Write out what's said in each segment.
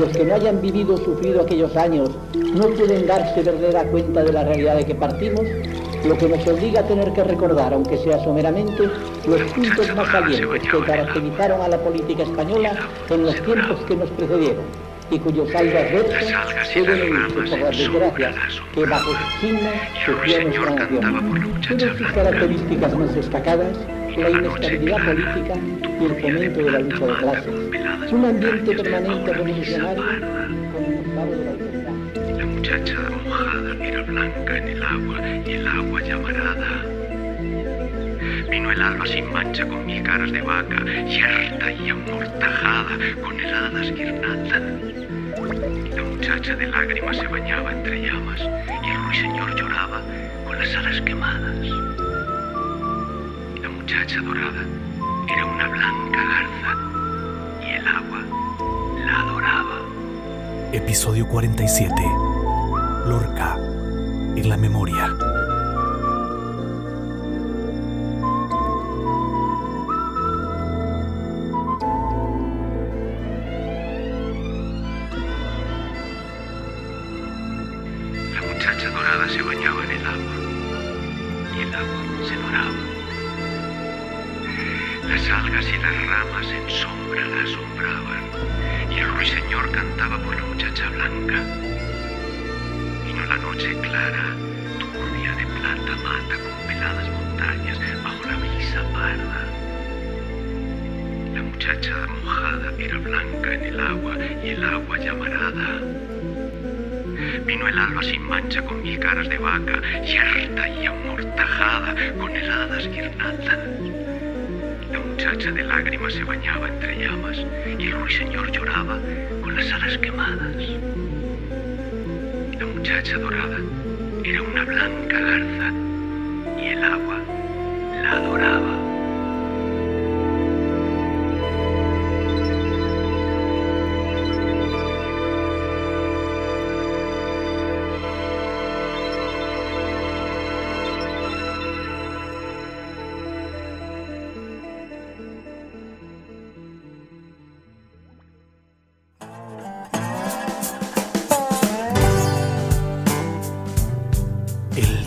Los que no hayan vivido o sufrido aquellos años no pueden darse verdadera cuenta de la realidad de que partimos, lo que nos obliga a tener que recordar, aunque sea someramente, los puntos más salientes que caracterizaron a la política española en los tiempos que nos precedieron y cuyos algas verdes pueden oírse por las desgracias que bajo su signo sufrió nuestra nación. Tiene sus características más destacadas la inestabilidad política y el fomento de la lucha de clases. Un ambiente permanente revolucionario de la muchacha mojada era blanca en el agua y el agua llamarada. Vino el alba sin mancha con mil caras de vaca, yerta y amortajada con heladas guirnaldas. La muchacha de lágrimas se bañaba entre llamas y el ruiseñor lloraba con las alas quemadas. La muchacha dorada era una blanca garza el agua la adoraba. Episodio 47. Lorca en la memoria. La muchacha dorada se bañaba en el agua y el agua se doraba. Algas y las ramas en sombra la asombraban y el ruiseñor cantaba por la muchacha blanca. Vino la noche clara, turbia de plata mata con peladas montañas bajo la brisa parda. La muchacha mojada era blanca en el agua y el agua llamarada. Vino el alba sin mancha con mil caras de vaca, yerta y amortajada con heladas guirnaldas. De lágrimas se bañaba entre llamas y el ruiseñor lloraba con las alas quemadas. La muchacha dorada era una blanca garza y el agua la adoraba.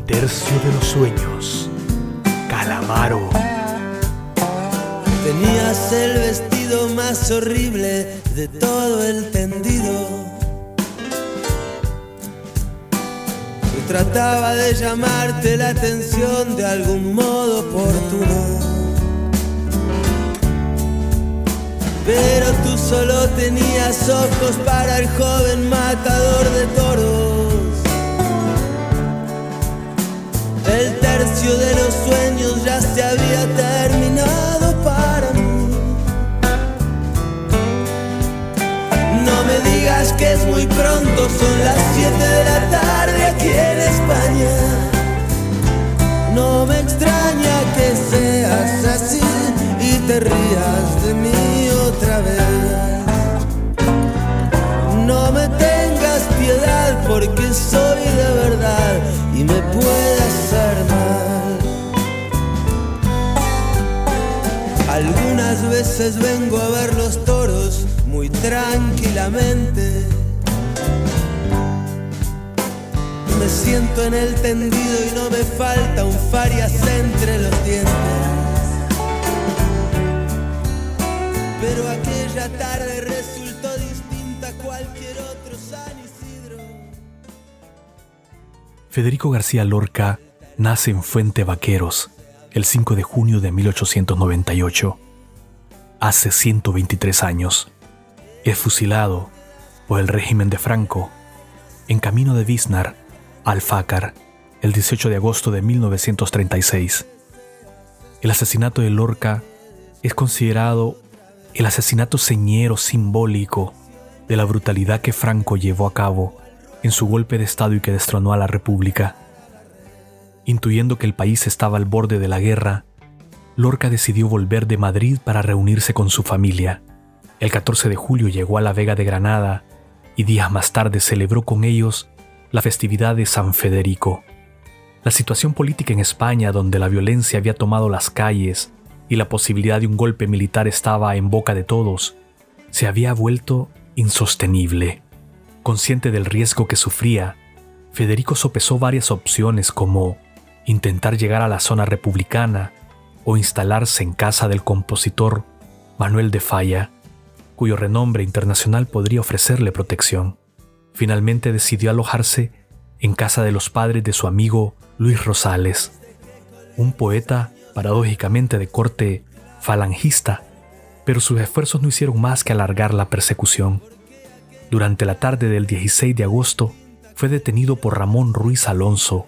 Tercio de los sueños. Calamaro. Tenías el vestido más horrible de todo el tendido. Y trataba de llamarte la atención de algún modo oportuno. Pero tú solo tenías ojos para el joven matador de toros. El tercio de los sueños ya se había terminado para mí. No me digas que es muy pronto, son las 7 de la tarde aquí en España. No me extraña que seas así y te rías de mí otra vez. No me tengas piedad porque soy de verdad y me puede veces vengo a ver los toros muy tranquilamente. Me siento en el tendido y no me falta un farias entre los dientes. Pero aquella tarde resultó distinta a cualquier otro San Isidro. Federico García Lorca nace en Fuente Vaqueros, el 5 de junio de 1898, hace 123 años, es fusilado por el régimen de Franco en camino de Wisnar al Fácar el 18 de agosto de 1936. El asesinato de Lorca es considerado el asesinato señero simbólico de la brutalidad que Franco llevó a cabo en su golpe de Estado y que destronó a la República. Intuyendo que el país estaba al borde de la guerra, Lorca decidió volver de Madrid para reunirse con su familia. El 14 de julio llegó a la Vega de Granada y días más tarde celebró con ellos la festividad de San Federico. La situación política en España, donde la violencia había tomado las calles y la posibilidad de un golpe militar estaba en boca de todos, se había vuelto insostenible. Consciente del riesgo que sufría, Federico sopesó varias opciones como intentar llegar a la zona republicana o instalarse en casa del compositor Manuel de Falla, cuyo renombre internacional podría ofrecerle protección. Finalmente decidió alojarse en casa de los padres de su amigo Luis Rosales, un poeta paradójicamente de corte falangista, pero sus esfuerzos no hicieron más que alargar la persecución. Durante la tarde del 16 de agosto fue detenido por Ramón Ruiz Alonso,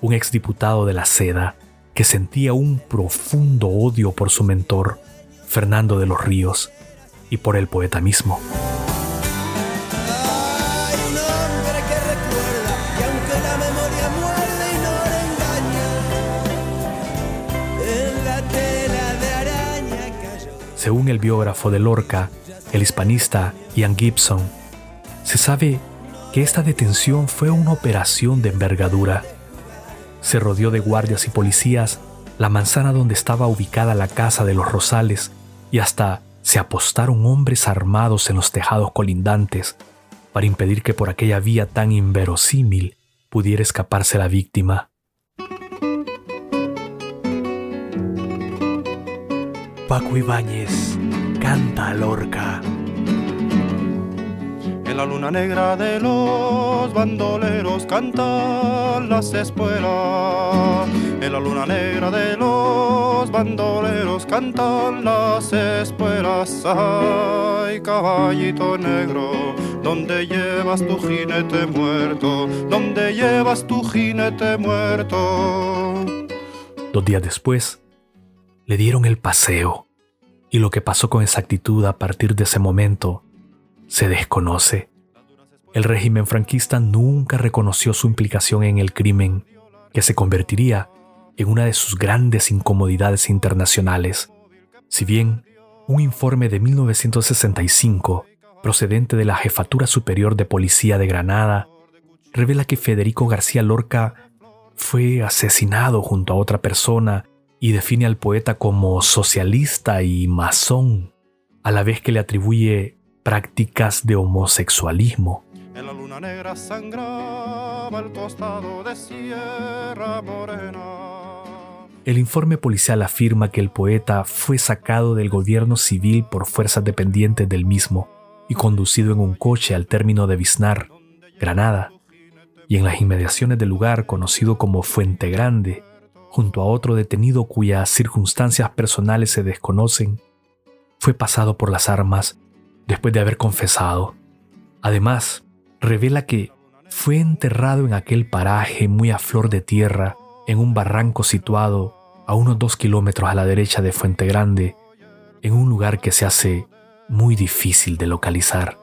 un exdiputado de la Seda, que sentía un profundo odio por su mentor, Fernando de los Ríos, y por el poeta mismo. Según el biógrafo de Lorca, el hispanista Ian Gibson, se sabe que esta detención fue una operación de envergadura. Se rodeó de guardias y policías la manzana donde estaba ubicada la casa de los Rosales y hasta se apostaron hombres armados en los tejados colindantes para impedir que por aquella vía tan inverosímil pudiera escaparse la víctima. Paco Ibáñez canta a Lorca. La luna negra de los bandoleros cantan las espuelas. En la luna negra de los bandoleros cantan las espuelas. Ay, caballito negro, donde llevas tu jinete muerto? donde llevas tu jinete muerto? Dos días después, le dieron el paseo y lo que pasó con exactitud a partir de ese momento se desconoce. El régimen franquista nunca reconoció su implicación en el crimen, que se convertiría en una de sus grandes incomodidades internacionales. Si bien un informe de 1965, procedente de la Jefatura Superior de Policía de Granada, revela que Federico García Lorca fue asesinado junto a otra persona y define al poeta como socialista y masón, a la vez que le atribuye prácticas de homosexualismo. En la luna negra sangraba el costado de Sierra Morena. El informe policial afirma que el poeta fue sacado del gobierno civil por fuerzas dependientes del mismo y conducido en un coche al término de Biznar, Granada, y en las inmediaciones del lugar conocido como Fuente Grande, junto a otro detenido cuyas circunstancias personales se desconocen, fue pasado por las armas después de haber confesado. Además, revela que fue enterrado en aquel paraje muy a flor de tierra, en un barranco situado a unos dos kilómetros a la derecha de Fuente Grande, en un lugar que se hace muy difícil de localizar.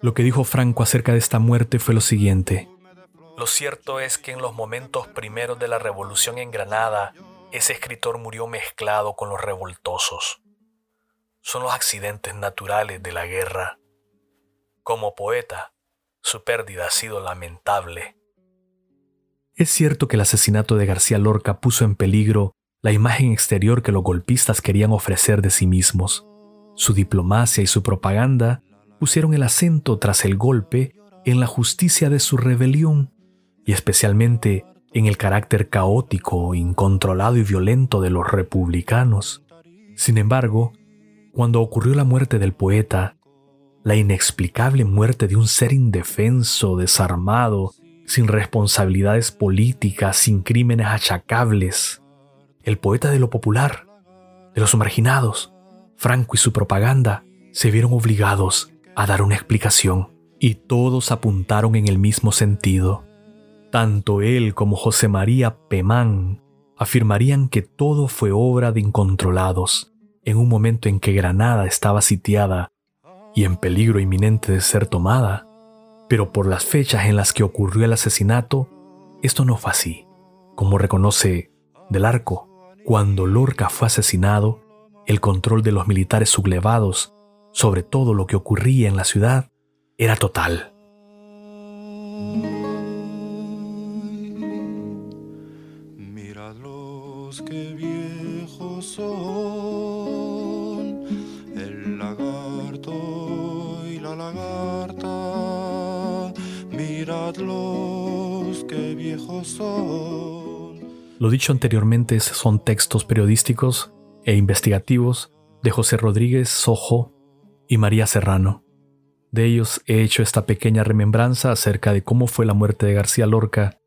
Lo que dijo Franco acerca de esta muerte fue lo siguiente. Lo cierto es que en los momentos primeros de la revolución en Granada, ese escritor murió mezclado con los revoltosos. Son los accidentes naturales de la guerra. Como poeta, su pérdida ha sido lamentable. Es cierto que el asesinato de García Lorca puso en peligro la imagen exterior que los golpistas querían ofrecer de sí mismos. Su diplomacia y su propaganda pusieron el acento tras el golpe en la justicia de su rebelión y especialmente en el carácter caótico, incontrolado y violento de los republicanos. Sin embargo, cuando ocurrió la muerte del poeta, la inexplicable muerte de un ser indefenso, desarmado, sin responsabilidades políticas, sin crímenes achacables, el poeta de lo popular, de los marginados, Franco y su propaganda, se vieron obligados a dar una explicación y todos apuntaron en el mismo sentido. Tanto él como José María Pemán afirmarían que todo fue obra de incontrolados en un momento en que Granada estaba sitiada y en peligro inminente de ser tomada, pero por las fechas en las que ocurrió el asesinato, esto no fue así. Como reconoce Del Arco, cuando Lorca fue asesinado, el control de los militares sublevados sobre todo lo que ocurría en la ciudad era total. Lo dicho anteriormente son textos periodísticos e investigativos de José Rodríguez Sojo y María Serrano. De ellos he hecho esta pequeña remembranza acerca de cómo fue la muerte de García Lorca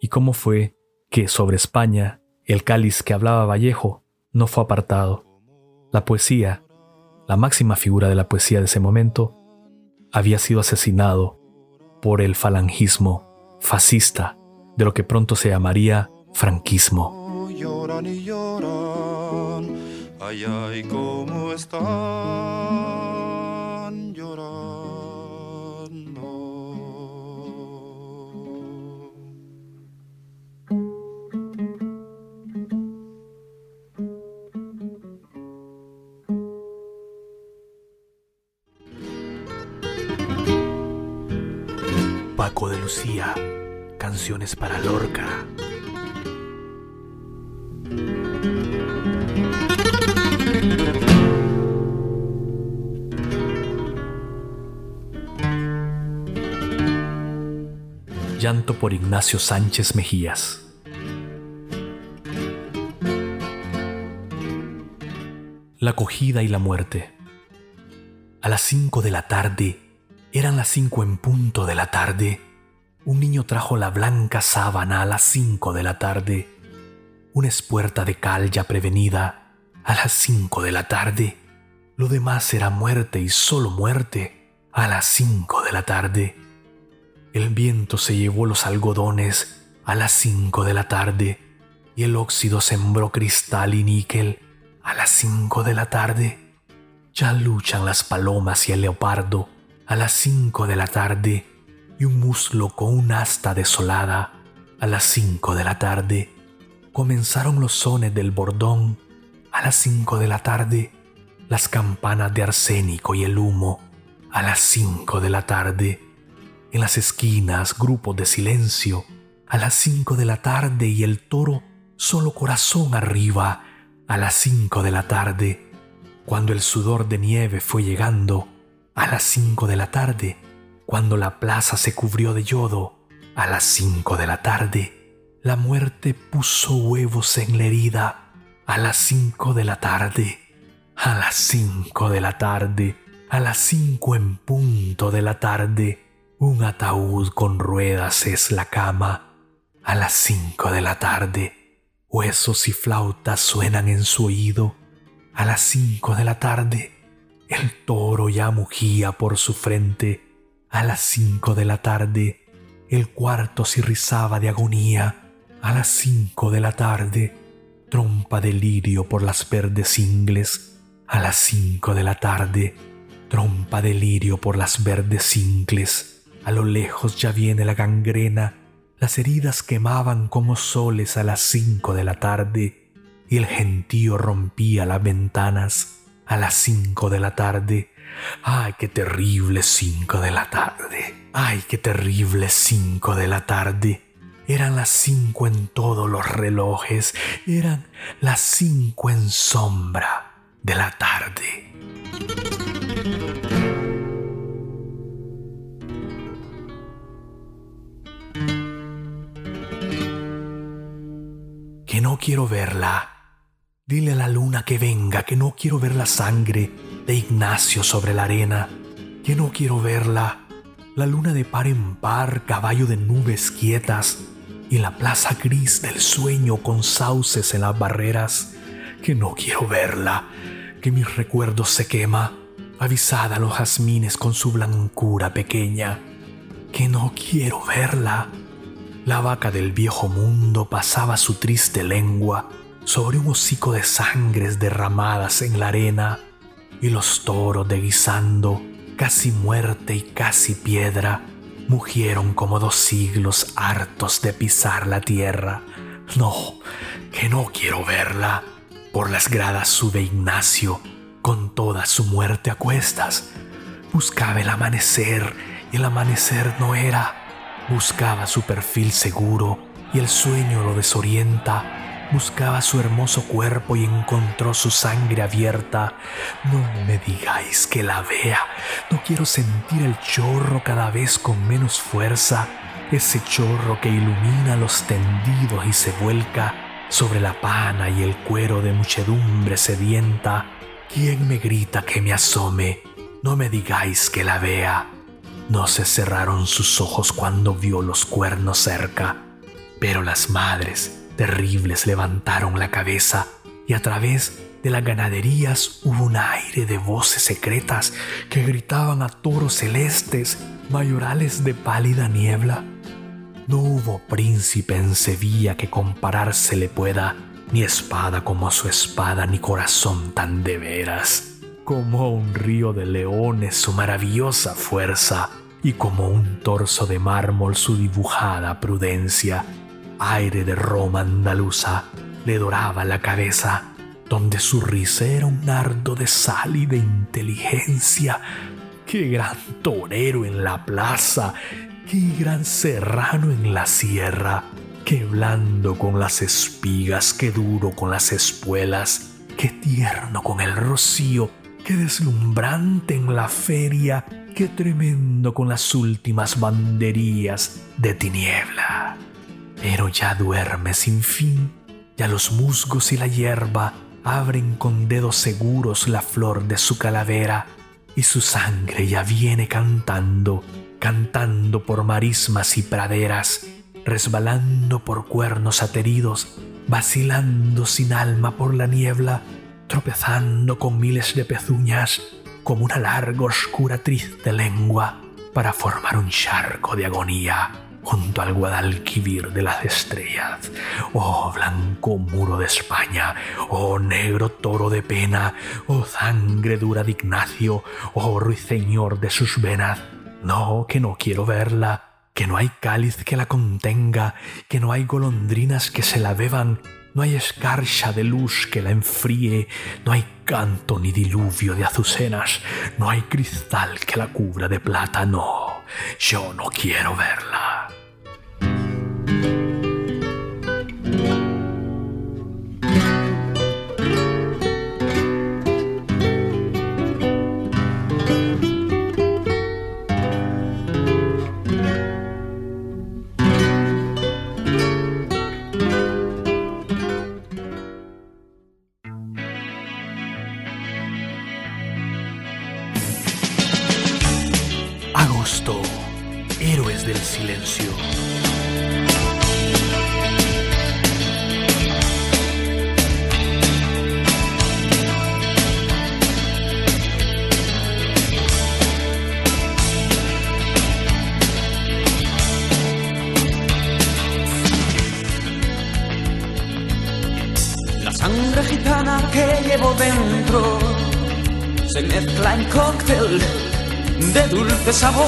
y cómo fue que sobre España el cáliz que hablaba Vallejo no fue apartado. La poesía, la máxima figura de la poesía de ese momento, había sido asesinado por el falangismo fascista de lo que pronto se llamaría franquismo. Lloran y lloran, ay, ay, cómo están llorando. Paco de Lucía, canciones para Lorca. Llanto por Ignacio Sánchez Mejías. La acogida y la muerte. A las cinco de la tarde, eran las cinco en punto de la tarde, un niño trajo la blanca sábana a las cinco de la tarde, una espuerta de cal ya prevenida a las cinco de la tarde. Lo demás era muerte y solo muerte a las cinco de la tarde. El viento se llevó los algodones a las cinco de la tarde y el óxido sembró cristal y níquel a las cinco de la tarde. Ya luchan las palomas y el leopardo a las cinco de la tarde y un muslo con un asta desolada a las cinco de la tarde. Comenzaron los sones del bordón. A las cinco de la tarde, las campanas de arsénico y el humo. A las cinco de la tarde en las esquinas grupos de silencio, a las cinco de la tarde y el toro solo corazón arriba, a las cinco de la tarde, cuando el sudor de nieve fue llegando, a las cinco de la tarde, cuando la plaza se cubrió de yodo, a las cinco de la tarde, la muerte puso huevos en la herida, a las cinco de la tarde, a las cinco de la tarde, a las cinco en punto de la tarde, un ataúd con ruedas es la cama. A las cinco de la tarde, huesos y flautas suenan en su oído. A las cinco de la tarde, el toro ya mugía por su frente. A las cinco de la tarde, el cuarto se rizaba de agonía. A las cinco de la tarde, trompa de lirio por las verdes ingles. A las cinco de la tarde, trompa de lirio por las verdes ingles. A lo lejos ya viene la gangrena, las heridas quemaban como soles a las cinco de la tarde y el gentío rompía las ventanas a las cinco de la tarde. ¡Ay, qué terrible cinco de la tarde! ¡Ay, qué terrible cinco de la tarde! Eran las cinco en todos los relojes, eran las cinco en sombra de la tarde. que no quiero verla. Dile a la luna que venga, que no quiero ver la sangre de Ignacio sobre la arena, que no quiero verla. La luna de par en par, caballo de nubes quietas, y la plaza gris del sueño con sauces en las barreras, que no quiero verla, que mi recuerdo se quema, avisada los jazmines con su blancura pequeña, que no quiero verla. La vaca del viejo mundo pasaba su triste lengua sobre un hocico de sangres derramadas en la arena, y los toros deguisando, casi muerte y casi piedra, mugieron como dos siglos hartos de pisar la tierra. No, que no quiero verla. Por las gradas sube Ignacio, con toda su muerte a cuestas. Buscaba el amanecer y el amanecer no era. Buscaba su perfil seguro y el sueño lo desorienta Buscaba su hermoso cuerpo y encontró su sangre abierta. No me digáis que la vea. No quiero sentir el chorro cada vez con menos fuerza. Ese chorro que ilumina los tendidos y se vuelca sobre la pana y el cuero de muchedumbre sedienta. ¿Quién me grita que me asome? No me digáis que la vea. No se cerraron sus ojos cuando vio los cuernos cerca, pero las madres terribles levantaron la cabeza y a través de las ganaderías hubo un aire de voces secretas que gritaban a toros celestes, mayorales de pálida niebla. No hubo príncipe en Sevilla que compararse le pueda, ni espada como su espada, ni corazón tan de veras. Como un río de leones su maravillosa fuerza, y como un torso de mármol su dibujada prudencia aire de Roma andaluza le doraba la cabeza, donde su risa era un nardo de sal y de inteligencia. ¡Qué gran torero en la plaza! ¡Qué gran serrano en la sierra! ¡Qué blando con las espigas! ¡Qué duro con las espuelas! ¡Qué tierno con el rocío! ¡Qué deslumbrante en la feria! ¡Qué tremendo con las últimas banderías de tiniebla! Pero ya duerme sin fin, ya los musgos y la hierba abren con dedos seguros la flor de su calavera, y su sangre ya viene cantando, cantando por marismas y praderas, resbalando por cuernos ateridos, vacilando sin alma por la niebla, tropezando con miles de pezuñas, como una larga, oscura, triste lengua, para formar un charco de agonía junto al Guadalquivir de las estrellas. Oh blanco muro de España, oh negro toro de pena, oh sangre dura de Ignacio, oh ruiseñor de sus venas. No, que no quiero verla, que no hay cáliz que la contenga, que no hay golondrinas que se la beban, no hay escarcha de luz que la enfríe, no hay canto ni diluvio de azucenas, no hay cristal que la cubra de plata, no, yo no quiero verla. Héroes del silencio. La sangre gitana que llevo dentro se mezcla en cóctel de dulce sabor.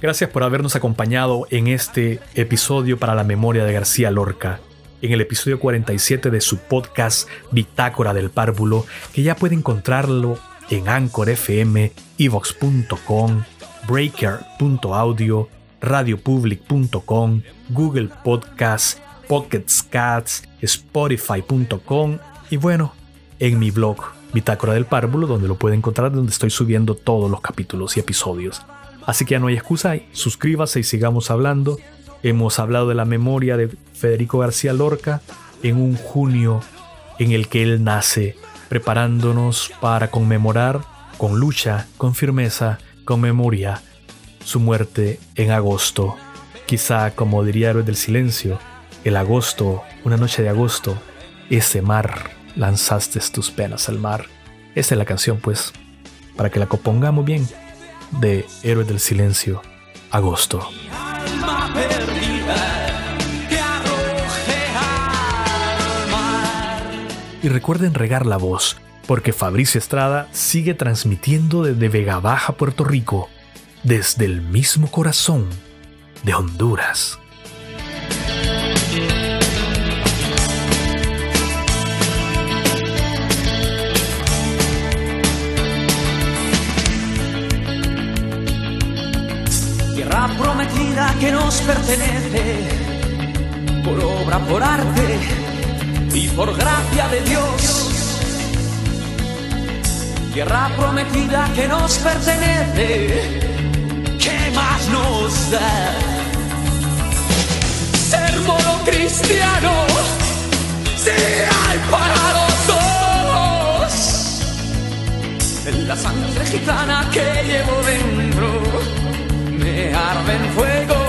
Gracias por habernos acompañado en este episodio para la memoria de García Lorca, en el episodio 47 de su podcast Bitácora del Párvulo, que ya puede encontrarlo en Anchor FM, evox.com, breaker.audio, radiopublic.com, Google Podcasts, Pocket Cats, Spotify.com y bueno, en mi blog Bitácora del Párvulo, donde lo puede encontrar, donde estoy subiendo todos los capítulos y episodios. Así que ya no hay excusa, suscríbase y sigamos hablando. Hemos hablado de la memoria de Federico García Lorca en un junio en el que él nace, preparándonos para conmemorar con lucha, con firmeza, con memoria su muerte en agosto. quizá como diría Héroes del Silencio, el agosto, una noche de agosto, ese mar, lanzaste tus penas al mar. Esa es la canción, pues, para que la compongamos bien, de Héroes del Silencio, agosto. Y recuerden regar la voz, porque Fabricio Estrada sigue transmitiendo desde Vega Baja, Puerto Rico, desde el mismo corazón de Honduras. Tierra prometida que nos pertenece, por obra, por arte y por gracia de Dios. Tierra prometida que nos pertenece, ¿qué más nos da? Ser cristiano, si hay para los dos. En la sangre gitana que llevo dentro, me arde en fuego.